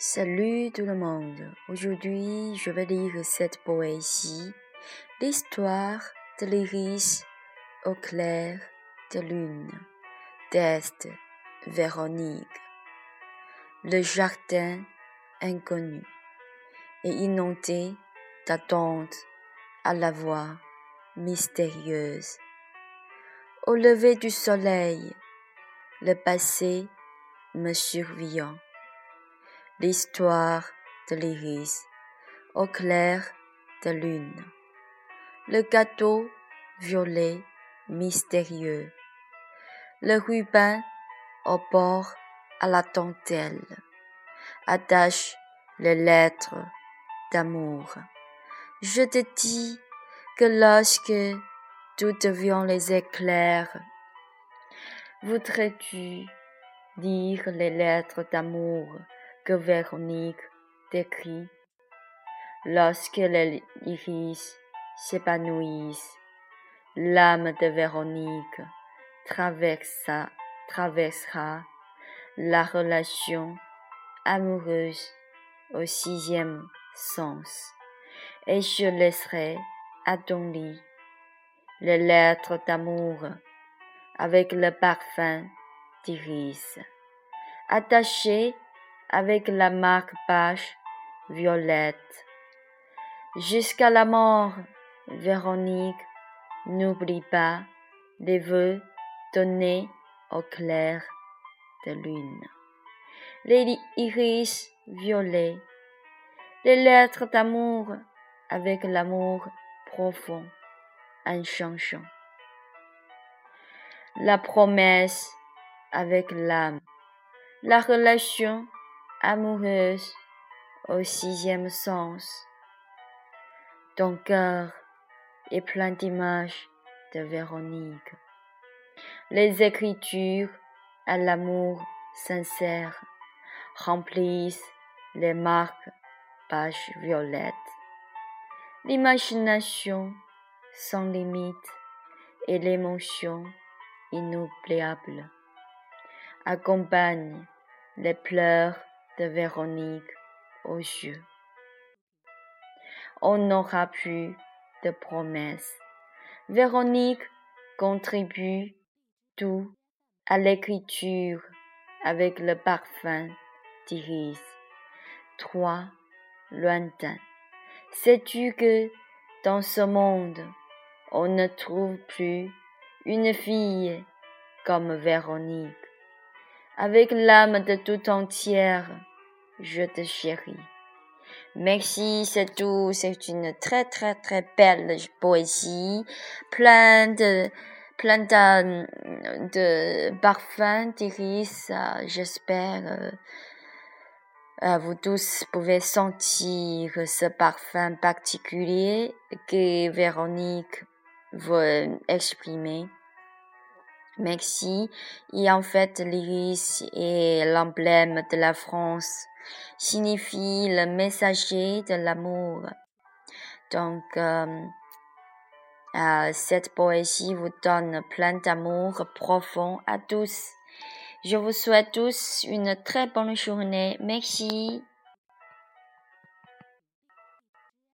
Salut tout le monde. Aujourd'hui, je vais lire cette poésie, l'histoire de l'iris au clair de lune, d'Est Véronique. Le jardin inconnu et inondé d'attente à la voix mystérieuse. Au lever du soleil, le passé me survient l'histoire de l'iris au clair de lune, le gâteau violet mystérieux, le ruban au bord à la dentelle, attache les lettres d'amour. Je te dis que lorsque tout devient les éclairs, voudrais-tu lire les lettres d'amour que Véronique décrit. Lorsque les iris s'épanouissent, l'âme de Véronique traversa, traversera la relation amoureuse au sixième sens, et je laisserai à ton lit les lettres d'amour avec le parfum d'iris, attachées avec la marque page violette. Jusqu'à la mort, Véronique, n'oublie pas les vœux donnés au clair de lune. Les iris violets, les lettres d'amour avec l'amour profond, en chanson. La promesse avec l'âme, la relation amoureuse au sixième sens. Ton cœur est plein d'images de Véronique. Les écritures à l'amour sincère remplissent les marques pages violettes. L'imagination sans limite et l'émotion inoubliable accompagnent les pleurs de Véronique aux yeux. On n'aura plus de promesses. Véronique contribue tout à l'écriture avec le parfum d'iris. Trois lointain. Sais-tu que dans ce monde, on ne trouve plus une fille comme Véronique? Avec l'âme de tout entière, je te chéris. Merci, c'est tout. C'est une très très très belle poésie, plein de plein de, de parfums d'iris. J'espère euh, vous tous pouvez sentir ce parfum particulier que Véronique veut exprimer. Merci. Et en fait, l'iris est l'emblème de la France, signifie le messager de l'amour. Donc, euh, euh, cette poésie vous donne plein d'amour profond à tous. Je vous souhaite tous une très bonne journée. Merci.